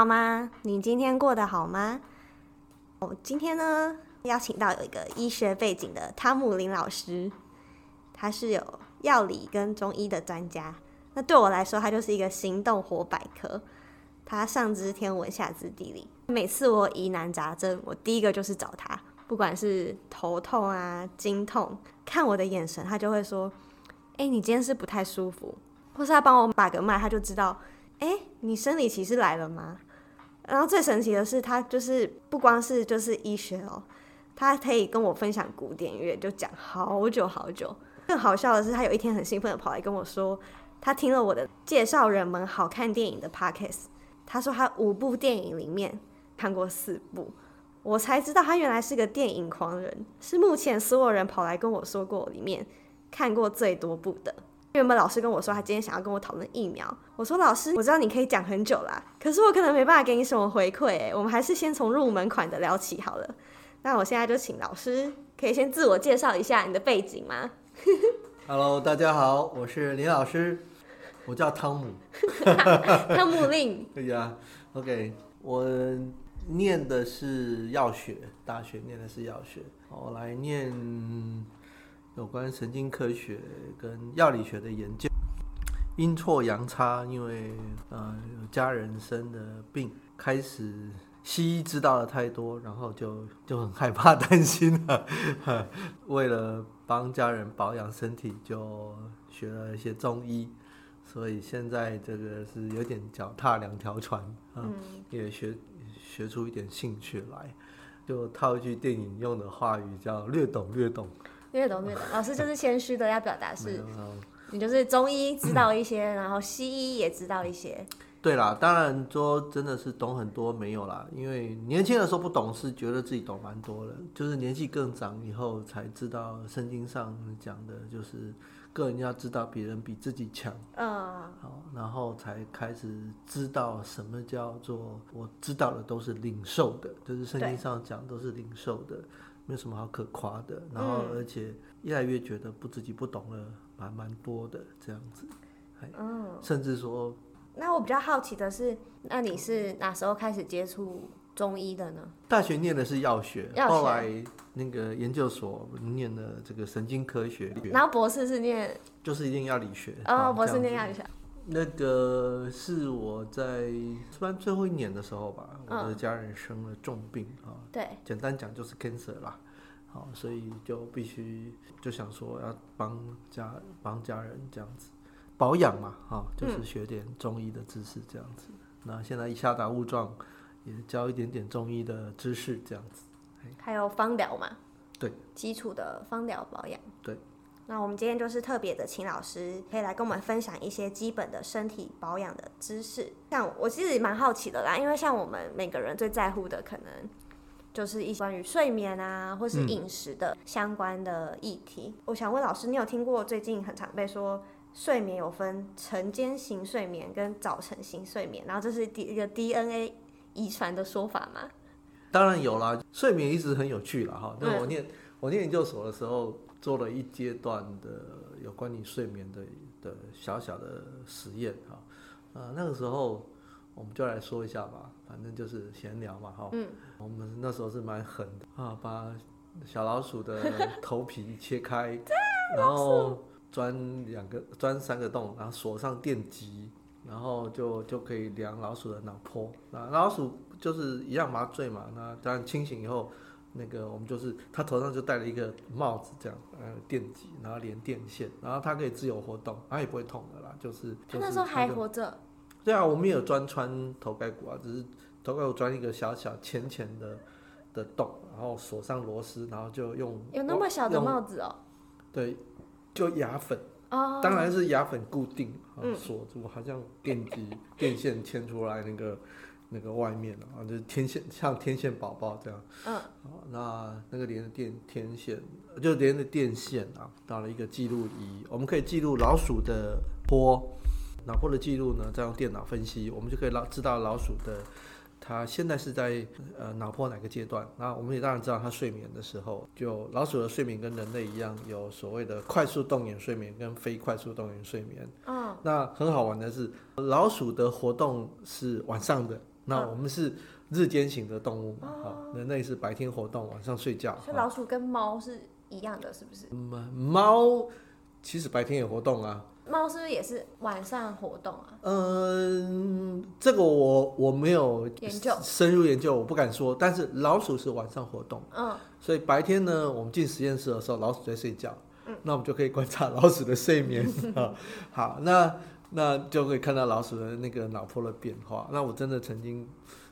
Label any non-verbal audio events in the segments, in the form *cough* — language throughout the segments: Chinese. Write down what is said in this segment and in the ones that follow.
好吗？你今天过得好吗？我今天呢，邀请到有一个医学背景的汤姆林老师，他是有药理跟中医的专家。那对我来说，他就是一个行动活百科。他上知天文，下知地理。每次我疑难杂症，我第一个就是找他。不管是头痛啊、经痛，看我的眼神，他就会说：“哎、你今天是不太舒服。”或是他帮我把个脉，他就知道：“哎、你生理期是来了吗？”然后最神奇的是，他就是不光是就是医学哦，他可以跟我分享古典乐，就讲好久好久。更好笑的是，他有一天很兴奋的跑来跟我说，他听了我的介绍人们好看电影的 podcast，他说他五部电影里面看过四部。我才知道他原来是个电影狂人，是目前所有人跑来跟我说过里面看过最多部的。原本老师跟我说他今天想要跟我讨论疫苗，我说老师，我知道你可以讲很久啦，可是我可能没办法给你什么回馈诶，我们还是先从入门款的聊起好了。那我现在就请老师可以先自我介绍一下你的背景吗？Hello，大家好，我是林老师，我叫汤姆，*laughs* *laughs* 汤姆令。对呀，OK，我。念的是药学，大学念的是药学，我来念有关神经科学跟药理学的研究。阴错阳差，因为呃有家人生的病，开始西医知道的太多，然后就就很害怕担心了，*laughs* 为了帮家人保养身体，就学了一些中医，所以现在这个是有点脚踏两条船啊，嗯，也学。学出一点兴趣来，就套一句电影用的话语，叫略懂略懂，略懂略懂。老师就是谦虚的，要表达是，你就是中医知道一些，*clears throat* 然后西医也知道一些。对啦，当然说真的是懂很多没有啦，因为年轻的时候不懂事，觉得自己懂蛮多的，就是年纪更长以后才知道圣经上讲的就是。个人要知道别人比自己强，嗯，好，然后才开始知道什么叫做我知道的都是领受的，就是圣经上讲都是领受的，没有什么好可夸的。然后而且越来越觉得不自己不懂了，蛮蛮多的这样子，嗯，甚至说，那我比较好奇的是，那你是哪时候开始接触？中医的呢？大学念的是药学，学，后来那个研究所念的这个神经科学，然后博士是念，就是一定要理学。哦，博士念药理学。那个是我在班最后一年的时候吧，我的家人生了重病啊，对，简单讲就是 cancer 啦，好，所以就必须就想说要帮家帮家人这样子保养嘛，哈，就是学点中医的知识这样子。嗯、那现在一下达误状。也教一点点中医的知识，这样子。还有方疗嘛？对，基础的方疗保养。对。那我们今天就是特别的，请老师可以来跟我们分享一些基本的身体保养的知识。像我其实也蛮好奇的啦，因为像我们每个人最在乎的，可能就是一些关于睡眠啊，或是饮食的相关的议题。嗯。我想问老师，你有听过最近很常被说睡眠有分晨间型睡眠跟早晨型睡眠，然后这是第一个 DNA。遗传的说法吗？当然有啦，睡眠一直很有趣了哈。那我念我念研究所的时候，做了一阶段的有关于睡眠的的小小的实验哈。呃，那个时候我们就来说一下吧，反正就是闲聊嘛哈。嗯。我们那时候是蛮狠的啊，把小老鼠的头皮切开，*laughs* 然后钻两个钻三个洞，然后锁上电极。然后就就可以量老鼠的脑波，那老鼠就是一样麻醉嘛。那当然清醒以后，那个我们就是他头上就戴了一个帽子，这样呃电极，然后连电线，然后他可以自由活动，他也不会痛的啦。就是他那时候还活着。对啊，我们也有钻穿头盖骨啊，只是头盖骨钻一个小小浅浅的的洞，然后锁上螺丝，然后就用有那么小的帽子哦。对，就牙粉。Oh, 当然是牙粉固定啊，锁住，好像电极电线牵出来那个那个外面啊，就是天线像天线宝宝这样。嗯。那那个连的电天线就连着电线啊，到了一个记录仪，我们可以记录老鼠的波，脑波的记录呢，再用电脑分析，我们就可以老知道老鼠的它现在是在呃脑波哪个阶段？那我们也当然知道，它睡眠的时候，就老鼠的睡眠跟人类一样，有所谓的快速动眼睡眠跟非快速动眼睡眠。嗯，那很好玩的是，老鼠的活动是晚上的，那我们是日间型的动物嘛，好、嗯，人类是白天活动，晚上睡觉。所以老鼠跟猫是一样的，是不是？猫其实白天也活动啊。猫是不是也是晚上活动啊？嗯，这个我我没有研究深入研究，我不敢说。但是老鼠是晚上活动，嗯，所以白天呢，我们进实验室的时候，老鼠在睡觉，嗯，那我们就可以观察老鼠的睡眠啊。好，那那就会看到老鼠的那个脑波的变化。那我真的曾经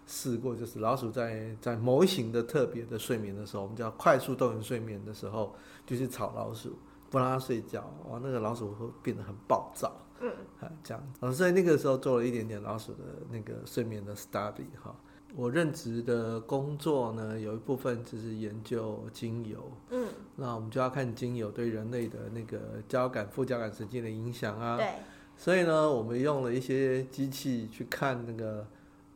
试过，就是老鼠在在某一型的特别的睡眠的时候，我们叫快速动眼睡眠的时候，就是吵老鼠。不让它睡觉，哇，那个老鼠会变得很暴躁，嗯，啊，这样，啊，所以那个时候做了一点点老鼠的那个睡眠的 study 哈。我任职的工作呢，有一部分就是研究精油，嗯，那我们就要看精油对人类的那个交感副交感神经的影响啊，对，所以呢，我们用了一些机器去看那个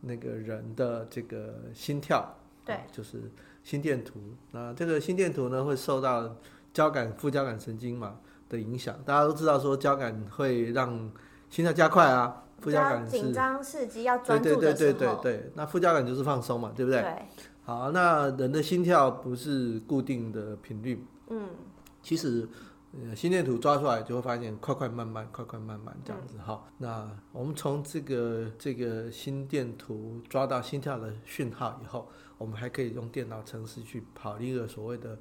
那个人的这个心跳，对，就是心电图，那这个心电图呢会受到。交感副交感神经嘛的影响，大家都知道说交感会让心跳加快啊，副交感是紧张刺激要专注的时候，对对对对对，那副交感就是放松嘛，对不对？对。好，那人的心跳不是固定的频率，嗯，其实心电图抓出来就会发现快快慢慢，快快慢慢这样子。哈，嗯，那我们从这个这个心电图抓到心跳的讯号以后，我们还可以用电脑程式去跑一个所谓的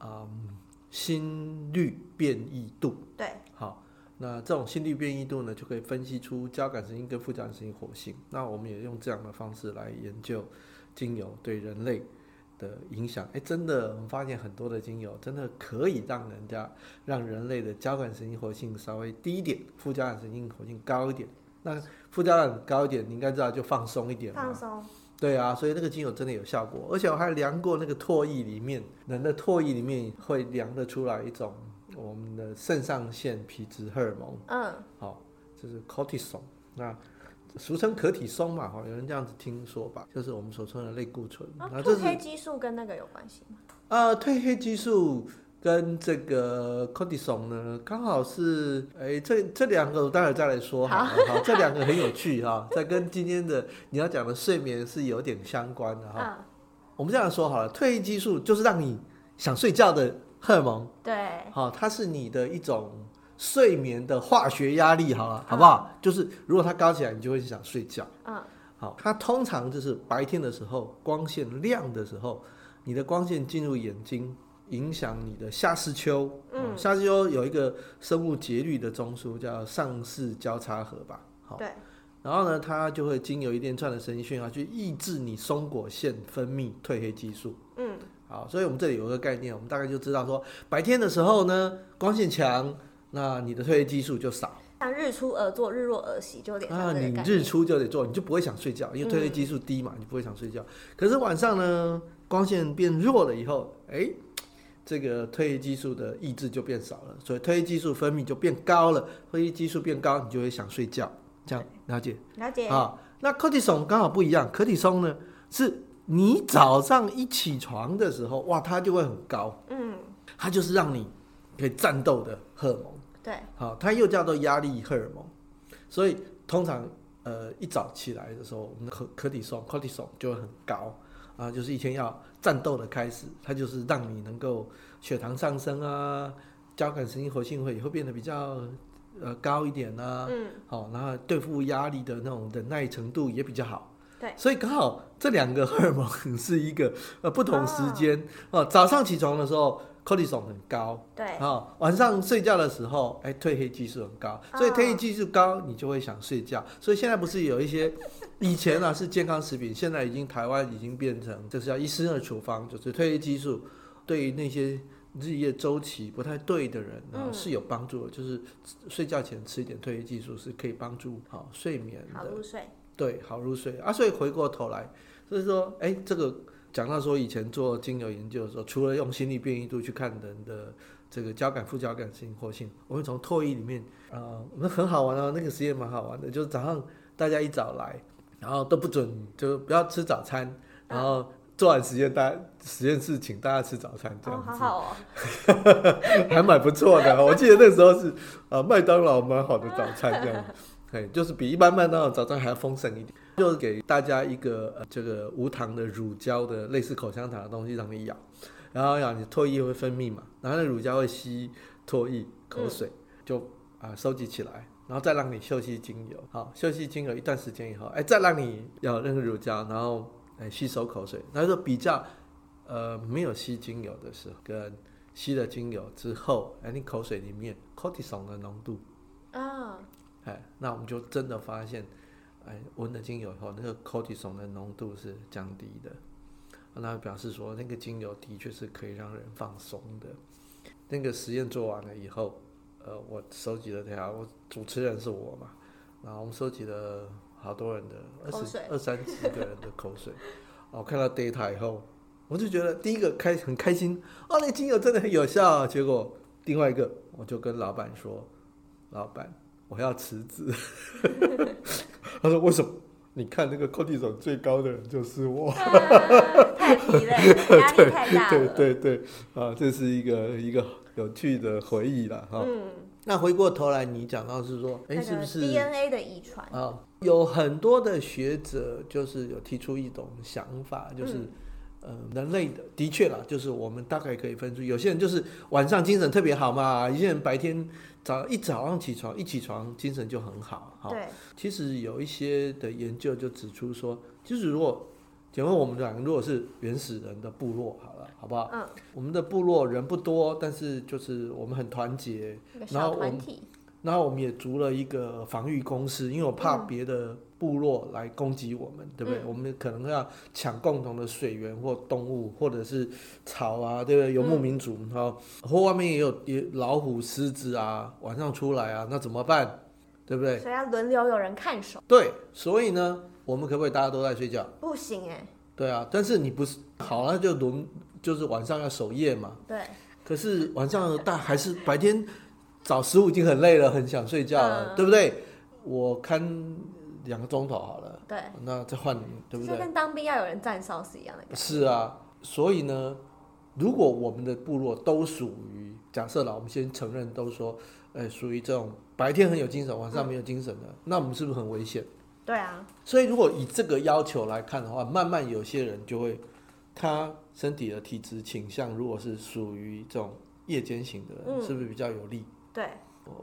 嗯。心率变异度，对，好，那这种心率变异度呢，就可以分析出交感神经跟副交感神经活性。那我们也用这样的方式来研究精油对人类的影响。哎，真的，我们发现很多的精油真的可以让人家让人类的交感神经活性稍微低一点，副交感神经活性高一点。那副交感高一点，你应该知道就放松一点，放松。对啊，所以那个精油真的有效果，而且我还量过那个唾液里面，人的唾液里面会量得出来一种我们的肾上腺皮质荷尔蒙，嗯，好，就是 cortisol，那俗称可体松嘛，哈，有人这样子听说吧，就是我们所称的类固醇。啊，褪黑激素跟那个有关系吗？呃，褪黑激素。跟这个 cortisol 呢，刚好是，哎，这这两个我待会再来说好了，好，这两个很有趣哈，在跟今天的你要讲的睡眠是有点相关的哈。嗯、我们这样说好了，褪黑激素就是让你想睡觉的荷尔蒙，对，好，它是你的一种睡眠的化学压力，好了，好不好？嗯、就是如果它高起来，你就会想睡觉。嗯，好，它通常就是白天的时候，光线亮的时候，你的光线进入眼睛。影响你的下视丘，嗯，下视丘有一个生物节律的中枢叫上视交叉核吧，好，对，然后呢，它就会经由一连串的神经讯号去抑制你松果腺分泌褪黑激素，嗯，好，所以我们这里有一个概念，我们大概就知道说，白天的时候呢，光线强，那你的褪黑激素就少，像日出而作，日落而息，就有点啊，你日出就得做，你就不会想睡觉，因为褪黑激素低嘛，嗯、你不会想睡觉。可是晚上呢，光线变弱了以后，哎。这个褪黑激素的抑制就变少了，所以褪黑激素分泌就变高了。褪黑激素变高，你就会想睡觉。这样了解？了解。啊，那柯蒂松刚好不一样。柯蒂松呢，是你早上一起床的时候，哇，它就会很高。嗯。它就是让你可以战斗的荷尔蒙。对。好，它又叫做压力荷尔蒙。所以通常呃一早起来的时候，我们的柯柯蒂松柯蒂松就会很高。啊，就是一天要战斗的开始，它就是让你能够血糖上升啊，交感神经活性会也会变得比较呃高一点啊，嗯，好，然后对付压力的那种忍耐程度也比较好，对，所以刚好这两个荷尔蒙 *laughs* 是一个呃不同时间哦，早上起床的时候。柯蒂松很高，对，啊，晚上睡觉的时候，哎，褪黑激素很高，所以褪黑激素高，你就会想睡觉。所以现在不是有一些，以前呢、啊、是健康食品，现在已经台湾已经变成，就是要医生的处方，就是褪黑激素对于那些日夜周期不太对的人啊、嗯、是有帮助的，就是睡觉前吃一点褪黑激素是可以帮助好睡眠的，好入睡，对，好入睡啊。所以回过头来，所以说，哎，这个。讲到说以前做精油研究的时候，除了用心率变异度去看人的这个交感副交感性活性，我们从唾液里面，啊、呃，那很好玩哦，那个实验蛮好玩的，就是早上大家一早来，然后都不准就不要吃早餐，然后做完实验，大家实验室请大家吃早餐，这样子，哦，好好哦，*laughs* 还蛮不错的。我记得那时候是呃麦当劳蛮好的早餐这样，哎，就是比一般麦当劳早餐还要丰盛一点，就是给大家一个、呃、这个无糖的乳胶的类似口香糖的东西让你咬，然后咬你唾液会分泌嘛，然后那乳胶会吸唾液口水，嗯、就啊、呃、收集起来。然后再让你嗅吸精油，好，嗅吸精油一段时间以后，哎，再让你咬那个乳胶，然后哎吸收口水。那就比较呃没有吸精油的时候，跟吸了精油之后，哎，你口水里面 cortisol 的浓度啊，哎、哦，那我们就真的发现，哎，闻了精油以后，那个 cortisol 的浓度是降低的，那表示说那个精油的确是可以让人放松的。那个实验做完了以后。呃，我收集了下，我主持人是我嘛，然后我们收集了好多人的二十二三十个人的口水，我看到 data 以后，我就觉得第一个开很开心，哦，那精油真的很有效啊。结果另外一个，我就跟老板说，老板，我要辞职。*laughs* 他说为什么？你看那个 cortisol 最高的人就是我，*laughs* 太疲累了，压力太大了。对对对对，啊，这是一个一个。有趣的回忆了哈。嗯，那回过头来，你讲到是说，哎、欸，是不是 DNA 的遗传啊？有很多的学者就是有提出一种想法，就是，嗯、呃，人类的的确啦，就是我们大概可以分出，有些人就是晚上精神特别好嘛，有些人白天早一早上起床一起床精神就很好。对，其实有一些的研究就指出说，就是如果。请问我们两个，如果是原始人的部落，好了，好不好？嗯。我们的部落人不多，但是就是我们很团结，然后我们，然后我们也筑了一个防御工事，因为我怕别的部落来攻击我们，嗯、对不对？我们可能要抢共同的水源或动物，或者是草啊，对不对？游牧民族，哈、嗯，或外面也有也老虎、狮子啊，晚上出来啊，那怎么办？对不对？所以要轮流有人看守。对，所以呢？我们可不可以大家都在睡觉？不行哎。对啊，但是你不是好了就轮，就是晚上要守夜嘛。对。可是晚上大还是白天早十五已经很累了，很想睡觉了，嗯、对不对？我看两个钟头好了。对。那再换你，对不对？就跟当兵要有人站哨是一样的。是啊，所以呢，如果我们的部落都属于假设了，我们先承认都说，哎，属于这种白天很有精神，晚上没有精神的，嗯、那我们是不是很危险？对啊，所以如果以这个要求来看的话，慢慢有些人就会，他身体的体质倾向，如果是属于这种夜间型的人，嗯，是不是比较有利？对，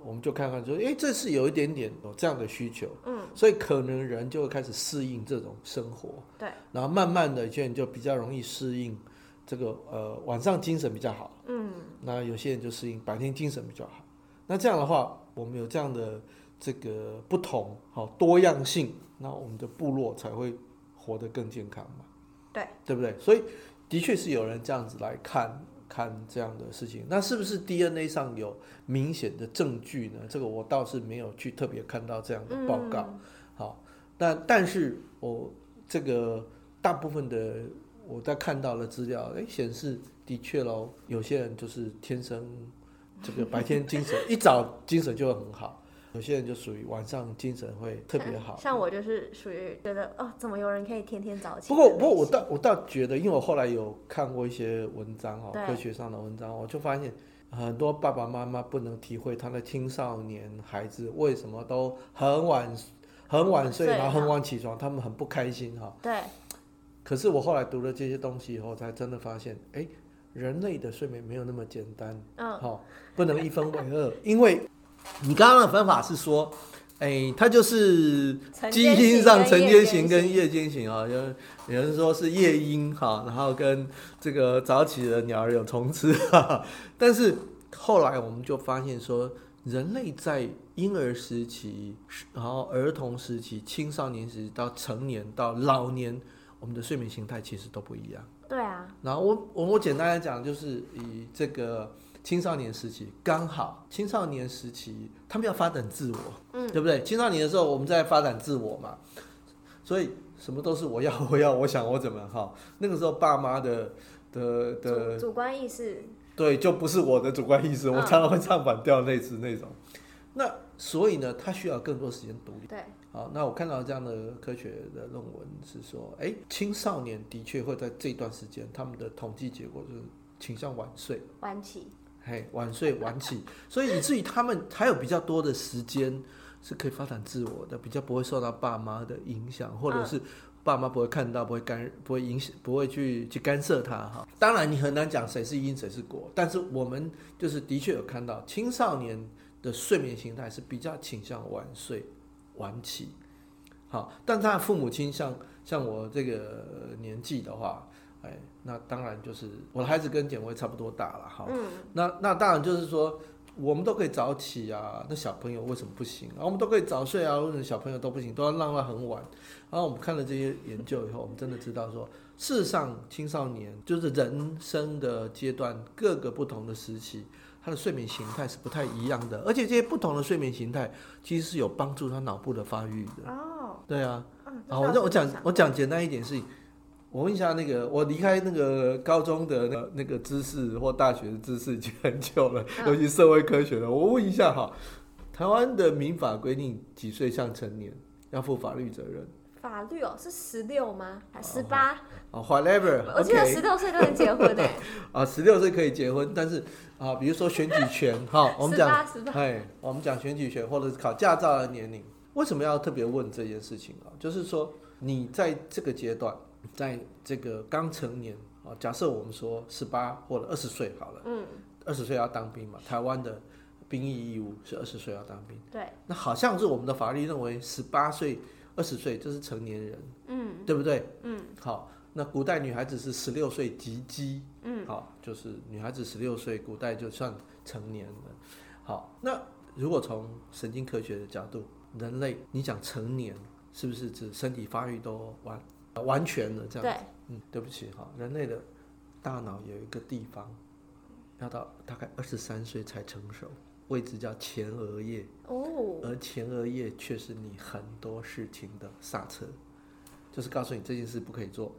我们就看看说，哎，这是有一点点有这样的需求，嗯，所以可能人就会开始适应这种生活，对，然后慢慢的，有些人就比较容易适应这个呃晚上精神比较好，嗯，那有些人就适应白天精神比较好，那这样的话，我们有这样的。这个不同好多样性，那我们的部落才会活得更健康嘛？对，对不对？所以的确是有人这样子来看看这样的事情。那是不是 DNA 上有明显的证据呢？这个我倒是没有去特别看到这样的报告。嗯、好，但但是我这个大部分的我在看到的资料，哎，显示的确喽，有些人就是天生这个白天精神一早精神就会很好。有些人就属于晚上精神会特别好，像我就是属于觉得哦，怎么有人可以天天早起？不过，不过我倒我倒觉得，因为我后来有看过一些文章哦，科学上的文章，我就发现很多爸爸妈妈不能体会他的青少年孩子为什么都很晚很晚睡，然后很晚起床，他们很不开心哈。对。可是我后来读了这些东西以后，才真的发现，哎，人类的睡眠没有那么简单，嗯，好，不能一分为二，因为。你刚刚的分法是说，哎、欸，它就是基因上晨间型跟夜间型啊，有有人说是夜莺哈，然后跟这个早起的鸟儿有虫吃哈。*laughs* 但是后来我们就发现说，人类在婴儿时期，然后儿童时期、青少年时期到成年到老年，我们的睡眠形态其实都不一样。对啊。然后我我我简单来讲，就是以这个。青少年时期刚好，青少年时期他们要发展自我，嗯，对不对？青少年的时候我们在发展自我嘛，所以什么都是我要，我要，我想，我怎么哈？那个时候爸妈的的的主，主观意识，对，就不是我的主观意识，嗯、我常常会唱反调类似那种。那所以呢，他需要更多时间独立。对。好，那我看到这样的科学的论文是说，哎，青少年的确会在这段时间，他们的统计结果就是倾向晚睡。晚起。嘿，晚睡晚起，所以以至于他们还有比较多的时间是可以发展自我的，比较不会受到爸妈的影响，或者是爸妈不会看到，不会干，不会影响，不会去去干涉他哈。当然，你很难讲谁是因谁是果，但是我们就是的确有看到青少年的睡眠形态是比较倾向晚睡晚起。好，但他的父母亲像像我这个年纪的话。哎，那当然就是我的孩子跟简薇差不多大了哈。嗯。那那当然就是说，我们都可以早起啊，那小朋友为什么不行啊？我们都可以早睡啊，为什么小朋友都不行？都要让他很晚。然后我们看了这些研究以后，我们真的知道说，事实上青少年就是人生的阶段，各个不同的时期，他的睡眠形态是不太一样的，而且这些不同的睡眠形态其实是有帮助他脑部的发育的。哦。对啊。嗯。好，我我讲我讲简单一点是。我问一下，那个我离开那个高中的那个那个知识或大学的知识已经很久了，尤其社会科学了。我问一下哈，台湾的民法规定几岁像成年要负法律责任？法律哦，是十六吗？还十八？哦，whatever。我记得十六岁就能结婚诶。*laughs* 啊，十六岁可以结婚，但是啊，比如说选举权哈，*laughs* 我们讲，哎，我们讲选举权或者是考驾照的年龄，为什么要特别问这件事情啊？就是说你在这个阶段。在这个刚成年啊，假设我们说十八或者二十岁好了，嗯，二十岁要当兵嘛，台湾的兵役义务是二十岁要当兵，对，那好像是我们的法律认为十八岁、二十岁就是成年人，嗯，对不对？嗯，好，那古代女孩子是十六岁及笄，嗯，好，就是女孩子十六岁，古代就算成年了。好，那如果从神经科学的角度，人类你讲成年是不是指身体发育都完？完全的这样子，对，嗯，对不起哈，人类的大脑有一个地方，要到大概二十三岁才成熟，位置叫前额叶，哦，而前额叶却是你很多事情的刹车，就是告诉你这件事不可以做。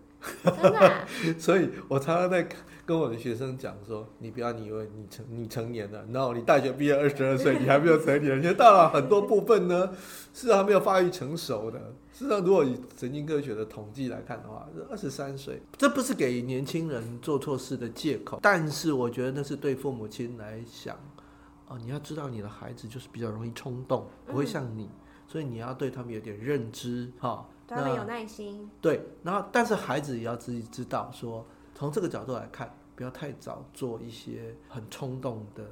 真的啊？*laughs* 所以我常常在跟我的学生讲说，你不要你以为你成你成年了，然后你大学毕业二十二岁，你还没有成年，你的大脑很多部分呢是还没有发育成熟的。事实上，如果以神经科学的统计来看的话，是二十三岁，这不是给年轻人做错事的借口，但是我觉得那是对父母亲来讲，哦，你要知道你的孩子就是比较容易冲动，不会像你，所以你要对他们有点认知，哈。对他们有耐心。对，然后但是孩子也要自己知道说，从这个角度来看，不要太早做一些很冲动的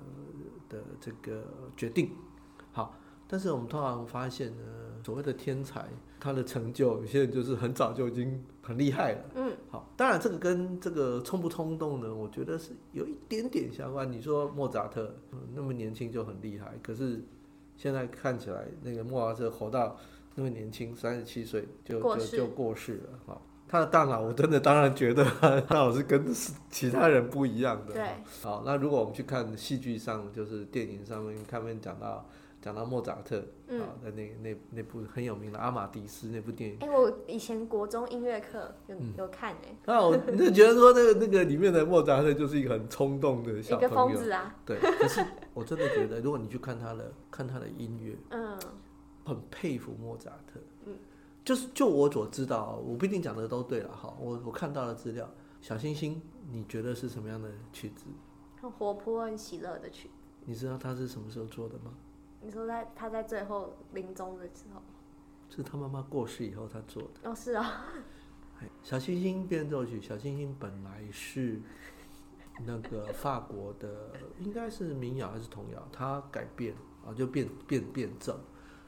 的这个决定。好，但是我们通常发现呢，所谓的天才，他的成就有些人就是很早就已经很厉害了。嗯，好，当然这个跟这个冲不冲动呢，我觉得是有一点点相关。你说莫扎特，嗯，那么年轻就很厉害，可是现在看起来那个莫扎特活到。那么年轻，三十七岁就就就过世了。好，他的大脑，我真的当然觉得 *laughs* 大脑是跟其他人不一样的。对。好，那如果我们去看戏剧上，就是电影上面，看面讲到讲到莫扎特，嗯，那那那那部很有名的《阿玛迪斯》那部电影。哎、欸，我以前国中音乐课有、嗯、有看哎。那我就觉得说，那个那个里面的莫扎特就是一个很冲动的小朋友。一个疯子啊。对。可是我真的觉得，如果你去看他的看他的音乐，嗯。很佩服莫扎特，嗯，就是就我所知道，我不一定讲的都对了哈。我我看到的资料，小星星，你觉得是什么样的曲子？很活泼、很喜乐的曲。你知道他是什么时候做的吗？你说在他在最后临终的时候，是他妈妈过世以后他做的。哦，是啊。小星星变奏曲，小星星本来是那个法国的，应该是民谣还是童谣，他改变啊，就变变变奏。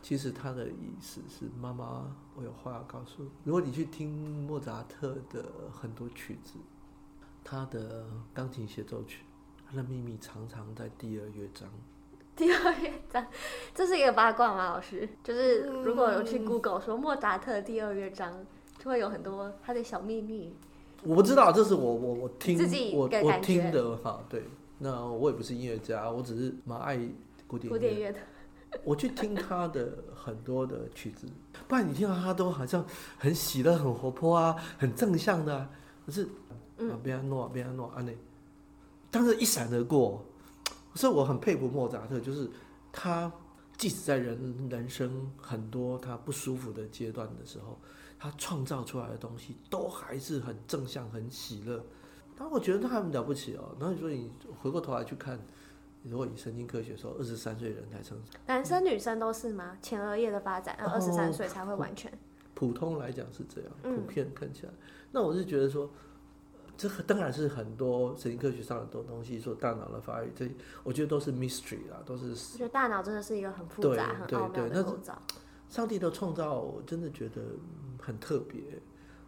其实他的意思是，妈妈，我有话要告诉你。如果你去听莫扎特的很多曲子，他的钢琴协奏曲，他的秘密常常在第二乐章。第二乐章，这是一个八卦吗？老师，就是如果有去 Google 说莫扎特第二乐章，就会有很多他的小秘密。我不知道，这是我我我听我我听的哈。对，那我也不是音乐家，我只是蛮爱古典古典乐的。我去听他的很多的曲子，不然你听到他都好像很喜乐、很活泼啊，很正向的、啊。可是，嗯，别安诺，别安诺，安内，但是一闪而过。所以我很佩服莫扎特，就是他即使在人人生很多他不舒服的阶段的时候，他创造出来的东西都还是很正向、很喜乐。那我觉得他很了不起哦。然后你说你回过头来去看，如果以神经科学说，二十三岁人才成长，男生女生都是吗？前额叶的发展，二十三岁才会完全。普通来讲是这样，普遍看起来。嗯、那我是觉得说，这当然是很多神经科学上很多东西，说大脑的发育，这我觉得都是 mystery 啦，都是。我觉得大脑真的是一个很复杂、很奥妙的构造。上帝的创造，我真的觉得很特别。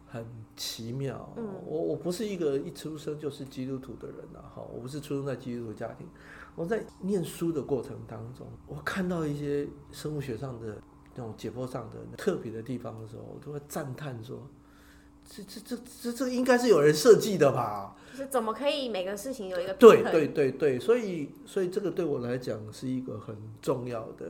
很奇妙，嗯、我我不是一个一出生就是基督徒的人呐，哈，我不是出生在基督徒家庭，我在念书的过程当中，我看到一些生物学上的那种解剖上的特别的地方的时候，我都会赞叹说，这这这这这应该是有人设计的吧？就是怎么可以每个事情有一个对对对对，所以所以这个对我来讲是一个很重要的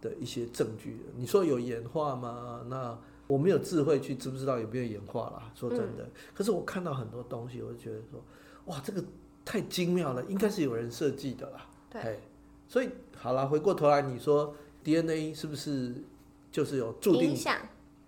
的一些证据。你说有演化吗？那我没有智慧去知不知道有没有演化啦，说真的，嗯、可是我看到很多东西，我就觉得说，哇，这个太精妙了，应该是有人设计的啦。对，所以好了，回过头来，你说 DNA 是不是就是有注定？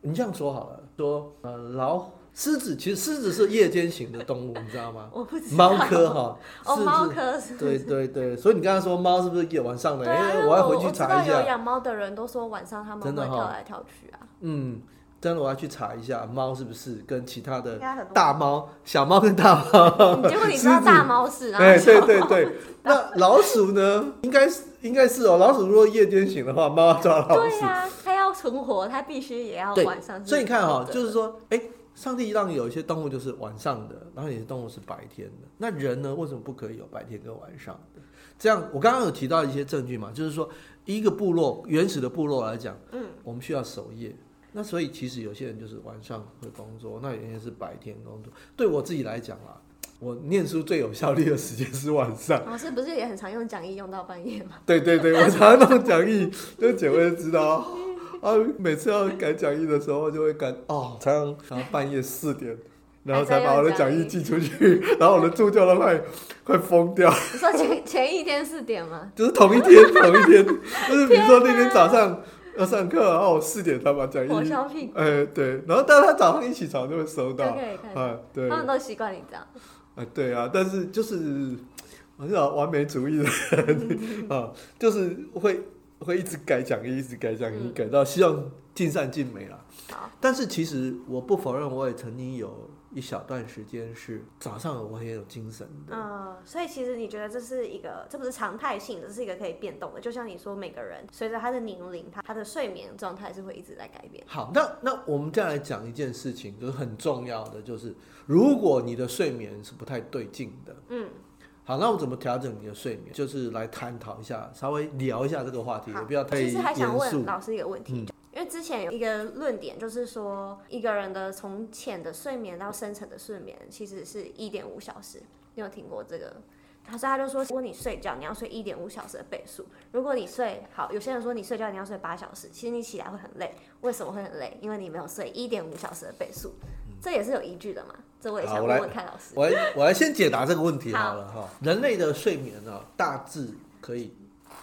你这样说好了，说呃，老虎、狮子，其实狮子是夜间型的动物，你知道吗？*laughs* 我不知道。猫科哈，哦，猫科是。对对对，所以你刚才说猫是不是夜晚上的？因为、啊、我要回去查一下。有养猫的人都说晚上他们会跳来跳去啊。嗯。真的，我要去查一下猫是不是跟其他的大猫、小猫跟大猫。*laughs* 结果你知道 *laughs* 大猫是？对对对对。那老鼠呢？应该是应该是哦。老鼠如果夜间醒的话，猫要抓老鼠。对呀，它要存活，它必须也要晚上。所以你看哈，就是说，哎，上帝让有一些动物就是晚上的，然后有些动物是白天的。那人呢？为什么不可以有白天跟晚上的？这样，我刚刚有提到一些证据嘛，就是说，一个部落原始的部落来讲，嗯，我们需要守夜。那所以其实有些人就是晚上会工作，那有些人是白天工作。对我自己来讲啦，我念书最有效率的时间是晚上。老师不是也很常用讲义用到半夜吗？对对对，我常常弄讲义，就姐妹知道啊。每次要改讲义的时候，就会改哦，常常然后半夜四点，然后才把我的讲义寄出去，然后我的助教都快快疯掉。你说前前一天四点吗？就是同一天，同一天，*laughs* 就是比如说那天早上。要上课，然后我四点才把讲义，哎、欸，对，然后但是他早上一起床就会收到，啊，对，他们都习惯你这样，啊，对啊，但是就是我是完美主义的人 *laughs* 啊，就是会会一直改讲义，一直改讲义，嗯、改到希望尽善尽美了。好，但是其实我不否认，我也曾经有。一小段时间是早上我很有精神的，嗯，所以其实你觉得这是一个，这不是常态性的，这是一个可以变动的。就像你说，每个人随着他的年龄，他他的睡眠状态是会一直在改变。好，那那我们再来讲一件事情，就是很重要的，就是如果你的睡眠是不太对劲的，嗯，好，那我怎么调整你的睡眠？就是来探讨一下，稍微聊一下这个话题，也不要太。其实还想问老师一个问题。嗯因为之前有一个论点，就是说一个人的从浅的睡眠到深层的睡眠，其实是一点五小时。你有听过这个？他说他就说，如果你睡觉，你要睡一点五小时的倍数。如果你睡好，有些人说你睡觉你要睡八小时，其实你起来会很累。为什么会很累？因为你没有睡一点五小时的倍数。这也是有依据的嘛？这我也想问问看老师。我来我来先解答这个问题好了哈。人类的睡眠呢，大致可以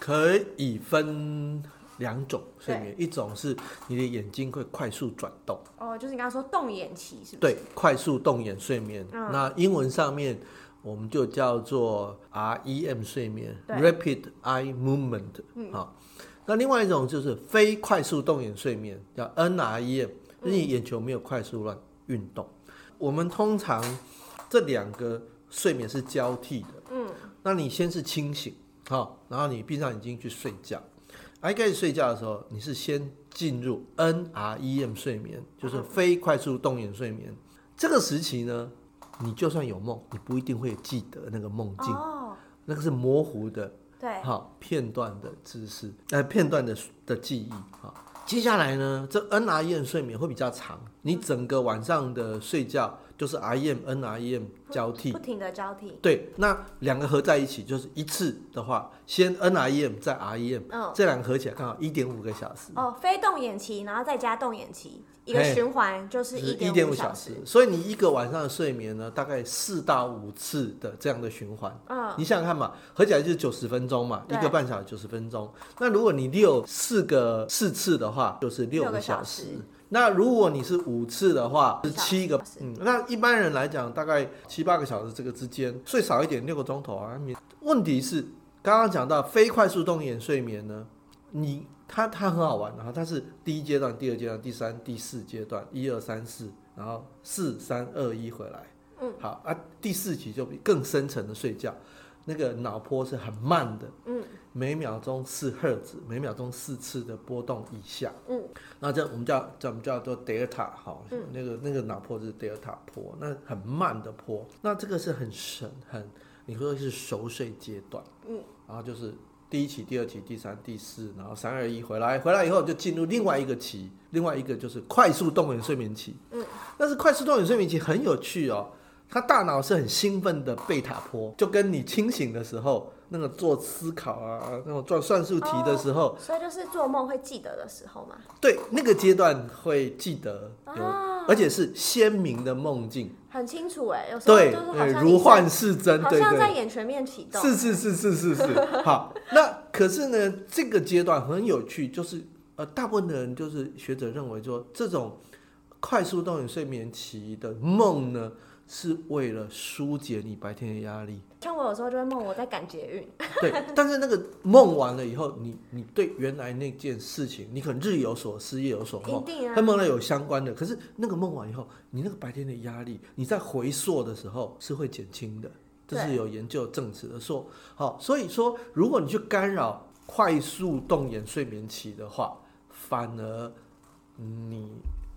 可以分。两种睡眠，一种是你的眼睛会快速转动，哦，就是你刚刚说动眼期是不是？对，快速动眼睡眠。嗯、那英文上面我们就叫做 REM 睡眠，Rapid Eye Movement。嗯，好。那另外一种就是非快速动眼睡眠，叫 NREM，就是你眼球没有快速乱运动。嗯、我们通常这两个睡眠是交替的。嗯，那你先是清醒，好，然后你闭上眼睛去睡觉。还开始睡觉的时候，你是先进入 NREM 睡眠，就是非快速动眼睡眠。这个时期呢，你就算有梦，你不一定会记得那个梦境，哦、那个是模糊的，对，好片段的知识，呃，片段的的记忆。好，接下来呢，这 NREM 睡眠会比较长，你整个晚上的睡觉就是 REM、NREM 交替，不停的交替。对，那两个合在一起就是一次的话，先 NREM 再 REM，嗯，这两个合起来刚好一点五个小时。哦，非动眼期，然后再加动眼期，一个循环就是一点五小时。所以你一个晚上的睡眠呢，大概四到五次的这样的循环。嗯，你想想看嘛，合起来就是九十分钟嘛，一个半小时九十分钟。那如果你六四个四次的话，就是六个小时。那如果你是五次的话，是七个，嗯，那一般人来讲，大概七八个小时这个之间，睡少一点六个钟头啊。问题是刚刚讲到非快速动眼睡眠呢，你它它很好玩，然后它是第一阶段、第二阶段、第三、第四阶段，一二三四，然后四三二一回来，嗯，好啊，第四期就比更深层的睡觉。那个脑波是很慢的，嗯，每秒钟四赫兹，每秒钟四次的波动以下，嗯，那这我们叫叫我们叫做德尔塔，好，那个那个脑波是德尔塔波，那很慢的波，那这个是很深很，你说的是熟睡阶段，嗯，然后就是第一期、第二期、第三、第四，然后三二一回来，回来以后就进入另外一个期，另外一个就是快速动眼睡眠期，嗯，但是快速动眼睡眠期很有趣哦。他大脑是很兴奋的贝塔波，就跟你清醒的时候那个做思考啊，那种做算术题的时候，哦，所以就是做梦会记得的时候嘛。对，那个阶段会记得有，哦，而且是鲜明的梦境，很清楚哎，有时候就是好像如幻似真，好像在眼前面启动。是是是是是是。*laughs* 好，那可是呢，这个阶段很有趣，就是呃，大部分的人就是学者认为说，这种快速动眼睡眠期的梦呢。是为了疏解你白天的压力。像我有时候就会梦我在赶捷运。*laughs* 对，但是那个梦完了以后，你你对原来那件事情，你可能日有所思，夜有所梦，跟梦了有相关的。可是那个梦完以后，你那个白天的压力，你在回溯的时候是会减轻的，这是有研究证实的。说好，所以说如果你去干扰快速动眼睡眠期的话，反而你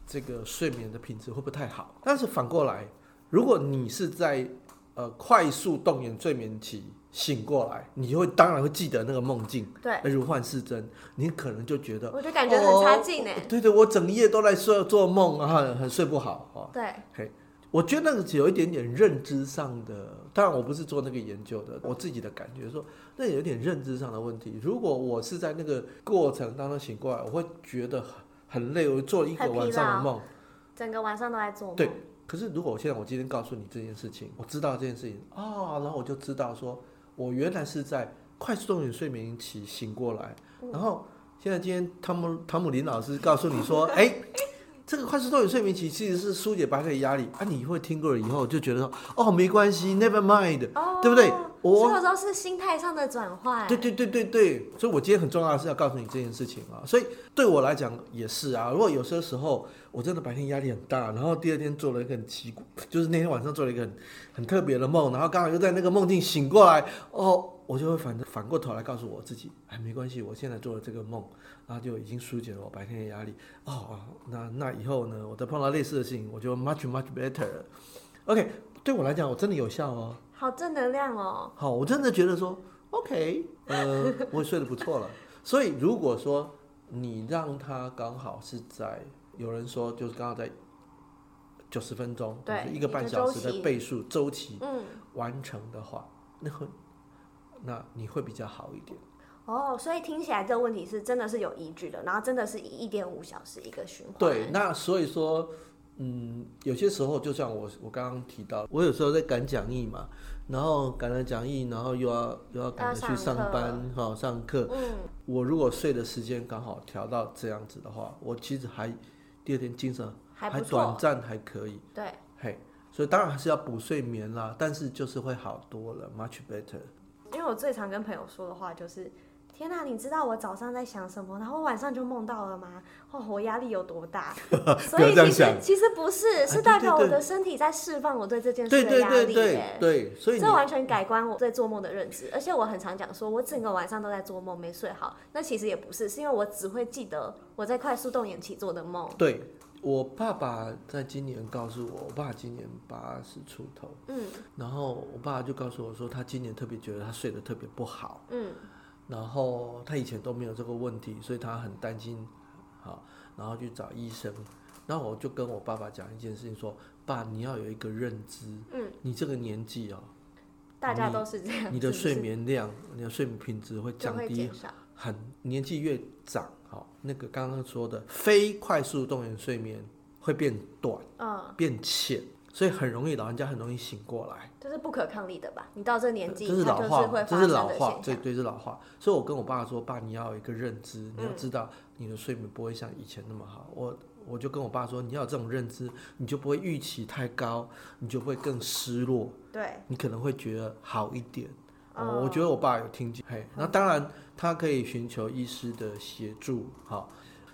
这个睡眠的品质会不太好。但是反过来。如果你是在呃快速动眼睡眠期醒过来，你就会当然会记得那个梦境，对，如幻似真，你可能就觉得，我就感觉很差劲呢、哦。对对，我整夜都在睡做梦啊，很很睡不好啊。对，嘿，我觉得那个只有一点点认知上的，当然我不是做那个研究的，我自己的感觉说，那有点认知上的问题。如果我是在那个过程当中醒过来，我会觉得很很累，我做了一个晚上的梦，整个晚上都在做梦。对。可是，如果我现在我今天告诉你这件事情，我知道这件事情啊、哦，然后我就知道说，我原来是在快速动眼睡眠期醒过来，然后现在今天汤姆汤姆林老师告诉你说，*laughs* 哎、欸，这个快速动眼睡眠期其实是疏解白天的压力啊，你会听过了以后就觉得说，哦，没关系，Never mind，、哦、对不对？我有时候是心态上的转换。对对对对对，所以我今天很重要的是要告诉你这件事情啊，所以对我来讲也是啊。如果有些时候我真的白天压力很大，然后第二天做了一个很奇怪，就是那天晚上做了一个很很特别的梦，然后刚好又在那个梦境醒过来，哦，我就会反反过头来告诉我自己，哎，没关系，我现在做了这个梦，然后就已经疏解了我白天的压力。哦，那那以后呢，我再碰到类似的事情，我就 much much better。OK，对我来讲，我真的有效哦。好正能量哦！好，我真的觉得说，OK，呃，*laughs* 我也睡得不错了。所以如果说你让他刚好是在，有人说就是刚好在九十分钟，对，一个半小时的倍数周期，嗯，完成的话，那会，那你会比较好一点。哦，所以听起来这个问题是真的是有依据的，然后真的是以一点五小时一个循环。对，那所以说。嗯，有些时候就像我我刚刚提到，我有时候在赶讲义嘛，然后赶了讲义，然后又要又要赶着去上班哈上课。嗯，我如果睡的时间刚好调到这样子的话，我其实还第二天精神还短暂还可以。对，嘿，所以当然还是要补睡眠啦，但是就是会好多了，much better。因为我最常跟朋友说的话就是。天哪，你知道我早上在想什么，然后晚上就梦到了吗？哦，我压力有多大？*laughs* 所以其实其实不是，是代表我的身体在释放我对这件事的压力。对对，所以这完全改观我对做梦的认知。而且我很常讲说，我整个晚上都在做梦，没睡好。那其实也不是，是因为我只会记得我在快速动眼期做的梦。对，我爸爸在今年告诉我，我爸今年八十出头，嗯，然后我爸就告诉我说，他今年特别觉得他睡得特别不好，嗯。然后他以前都没有这个问题，所以他很担心，好，然后去找医生，然后我就跟我爸爸讲一件事情说，说爸，你要有一个认知，嗯，你这个年纪哦，大家都是这样，你的睡眠量，你的睡眠品质会降低很，年纪越长，好，那个刚刚说的非快速动眼睡眠会变短，嗯，变浅。所以很容易，老人家很容易醒过来，这是不可抗力的吧？你到这年纪，这是老化，这是老化，对对，是老化。所以我跟我爸说：“爸，你要有一个认知，你要知道你的睡眠不会像以前那么好。嗯”我我就跟我爸说：“你要有这种认知，你就不会预期太高，你就会更失落。对，你可能会觉得好一点。哦”我觉得我爸有听见，嘿，那当然他可以寻求医师的协助。好，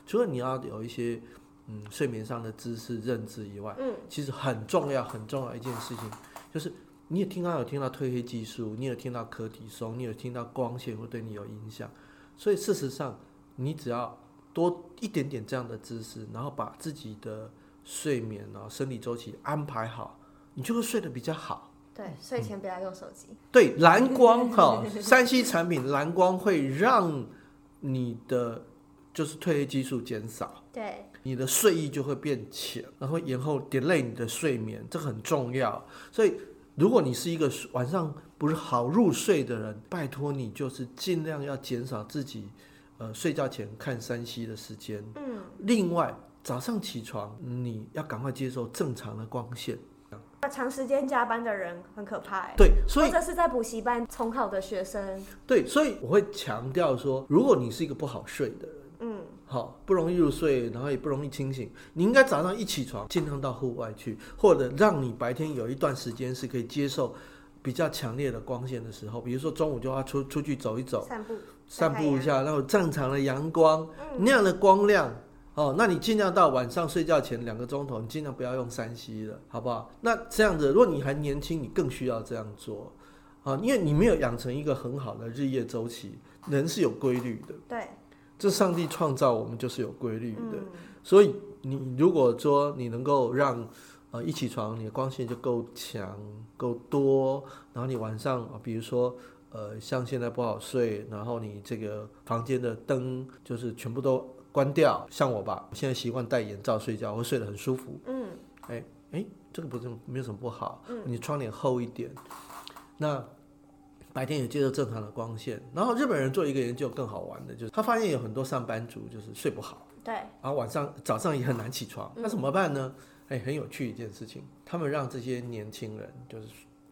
除了你要有一些。嗯，睡眠上的知识认知以外，嗯，其实很重要很重要一件事情，就是你也听到有听到褪黑激素，你有听到可体松，你有听到光线会对你有影响，所以事实上，你只要多一点点这样的知识，然后把自己的睡眠啊生理周期安排好，你就会睡得比较好。对，睡前不要用手机。嗯。对，蓝光哈，*laughs* 三 C 产品蓝光会让你的就是褪黑激素减少。对。你的睡意就会变浅，然后延后 delay 你的睡眠，这个很重要。所以，如果你是一个晚上不是好入睡的人，拜托你就是尽量要减少自己，呃，睡觉前看 3C 的时间。嗯。另外，早上起床你要赶快接受正常的光线。那长时间加班的人很可怕。对，所以或者是在补习班重考的学生。对，所以我会强调说，如果你是一个不好睡的人。好，不容易入睡，然后也不容易清醒。你应该早上一起床，尽量到户外去，或者让你白天有一段时间是可以接受比较强烈的光线的时候，比如说中午就要出出去走一走，散步，散步一下，然后正常的阳光，嗯、那样的光亮，哦，那你尽量到晚上睡觉前两个钟头，你尽量不要用三 C 了，好不好？那这样子，如果你还年轻，你更需要这样做，啊，因为你没有养成一个很好的日夜周期，人是有规律的，对。这上帝创造我们就是有规律的，嗯、所以你如果说你能够让呃一起床你的光线就够强够多，然后你晚上比如说呃像现在不好睡，然后你这个房间的灯就是全部都关掉，像我吧，现在习惯戴眼罩睡觉，会睡得很舒服。嗯，哎哎，这个不是没有什么不好，嗯、你窗帘厚一点，那。白天也接受正常的光线，然后日本人做一个研究更好玩的，就是他发现有很多上班族就是睡不好，对，然后晚上早上也很难起床，那怎么办呢？哎，很有趣一件事情，他们让这些年轻人就是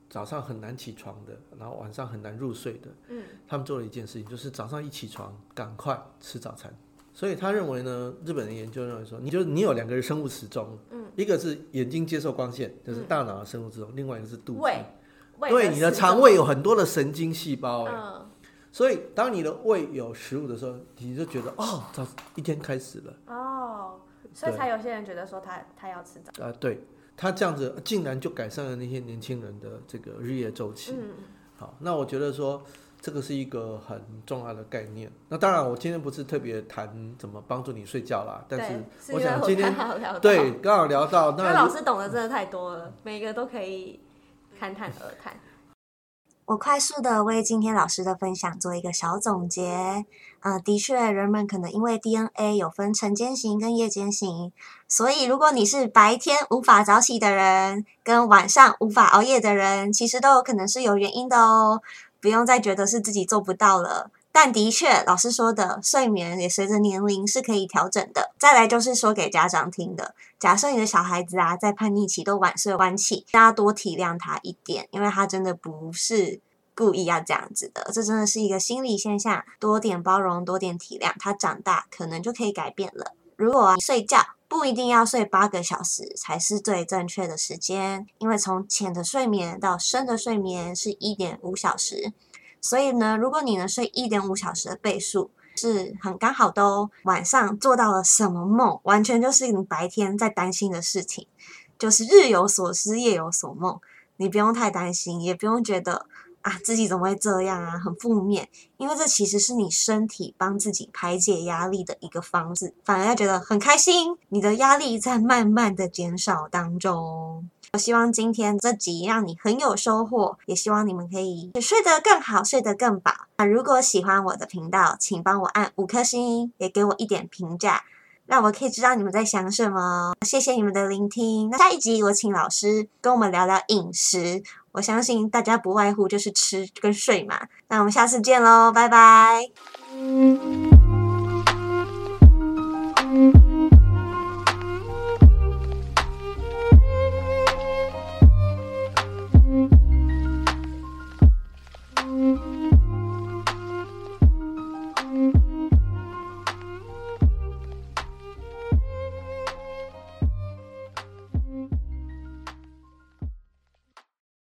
早上很难起床的，然后晚上很难入睡的，嗯，他们做了一件事情，就是早上一起床赶快吃早餐。所以他认为呢，日本人研究认为说，你就你有两个生物时钟，嗯，一个是眼睛接受光线，就是大脑的生物时钟，另外一个是肚子。对，你的肠胃有很多的神经细胞，嗯，所以当你的胃有食物的时候，你就觉得哦，早一天开始了。哦，所以才有些人觉得说他他要吃早。啊，对，他这样子竟然就改善了那些年轻人的这个日夜周期，嗯，好，那我觉得说这个是一个很重要的概念。那当然，我今天不是特别谈怎么帮助你睡觉啦，但是我想今天对刚好聊到，那老师懂得真的太多了，每个都可以。侃侃而谈。我快速的为今天老师的分享做一个小总结。呃，的确，人们可能因为 DNA 有分晨间型跟夜间型，所以如果你是白天无法早起的人，跟晚上无法熬夜的人，其实都有可能是有原因的哦。不用再觉得是自己做不到了。但的确，老师说的睡眠也随着年龄是可以调整的。再来就是说给家长听的，假设你的小孩子啊在叛逆期都晚睡晚起，大家多体谅他一点，因为他真的不是故意要这样子的，这真的是一个心理现象，多点包容，多点体谅，他长大可能就可以改变了。如果啊，睡觉不一定要睡八个小时才是最正确的时间，因为从浅的睡眠到深的睡眠是一点五小时。所以呢，如果你能睡一点五小时的倍数是很刚好的哦。晚上做到了什么梦，完全就是你白天在担心的事情，就是日有所思，夜有所梦。你不用太担心，也不用觉得啊自己怎么会这样啊，很负面。因为这其实是你身体帮自己排解压力的一个方式，反而要觉得很开心，你的压力在慢慢的减少当中。我希望今天这集让你很有收获，也希望你们可以睡得更好，睡得更饱。那如果喜欢我的频道，请帮我按五颗星，也给我一点评价。让我可以知道你们在想什么。谢谢你们的聆听。那下一集我请老师跟我们聊聊饮食，我相信大家不外乎就是吃跟睡嘛。那我们下次见喽，拜拜。嗯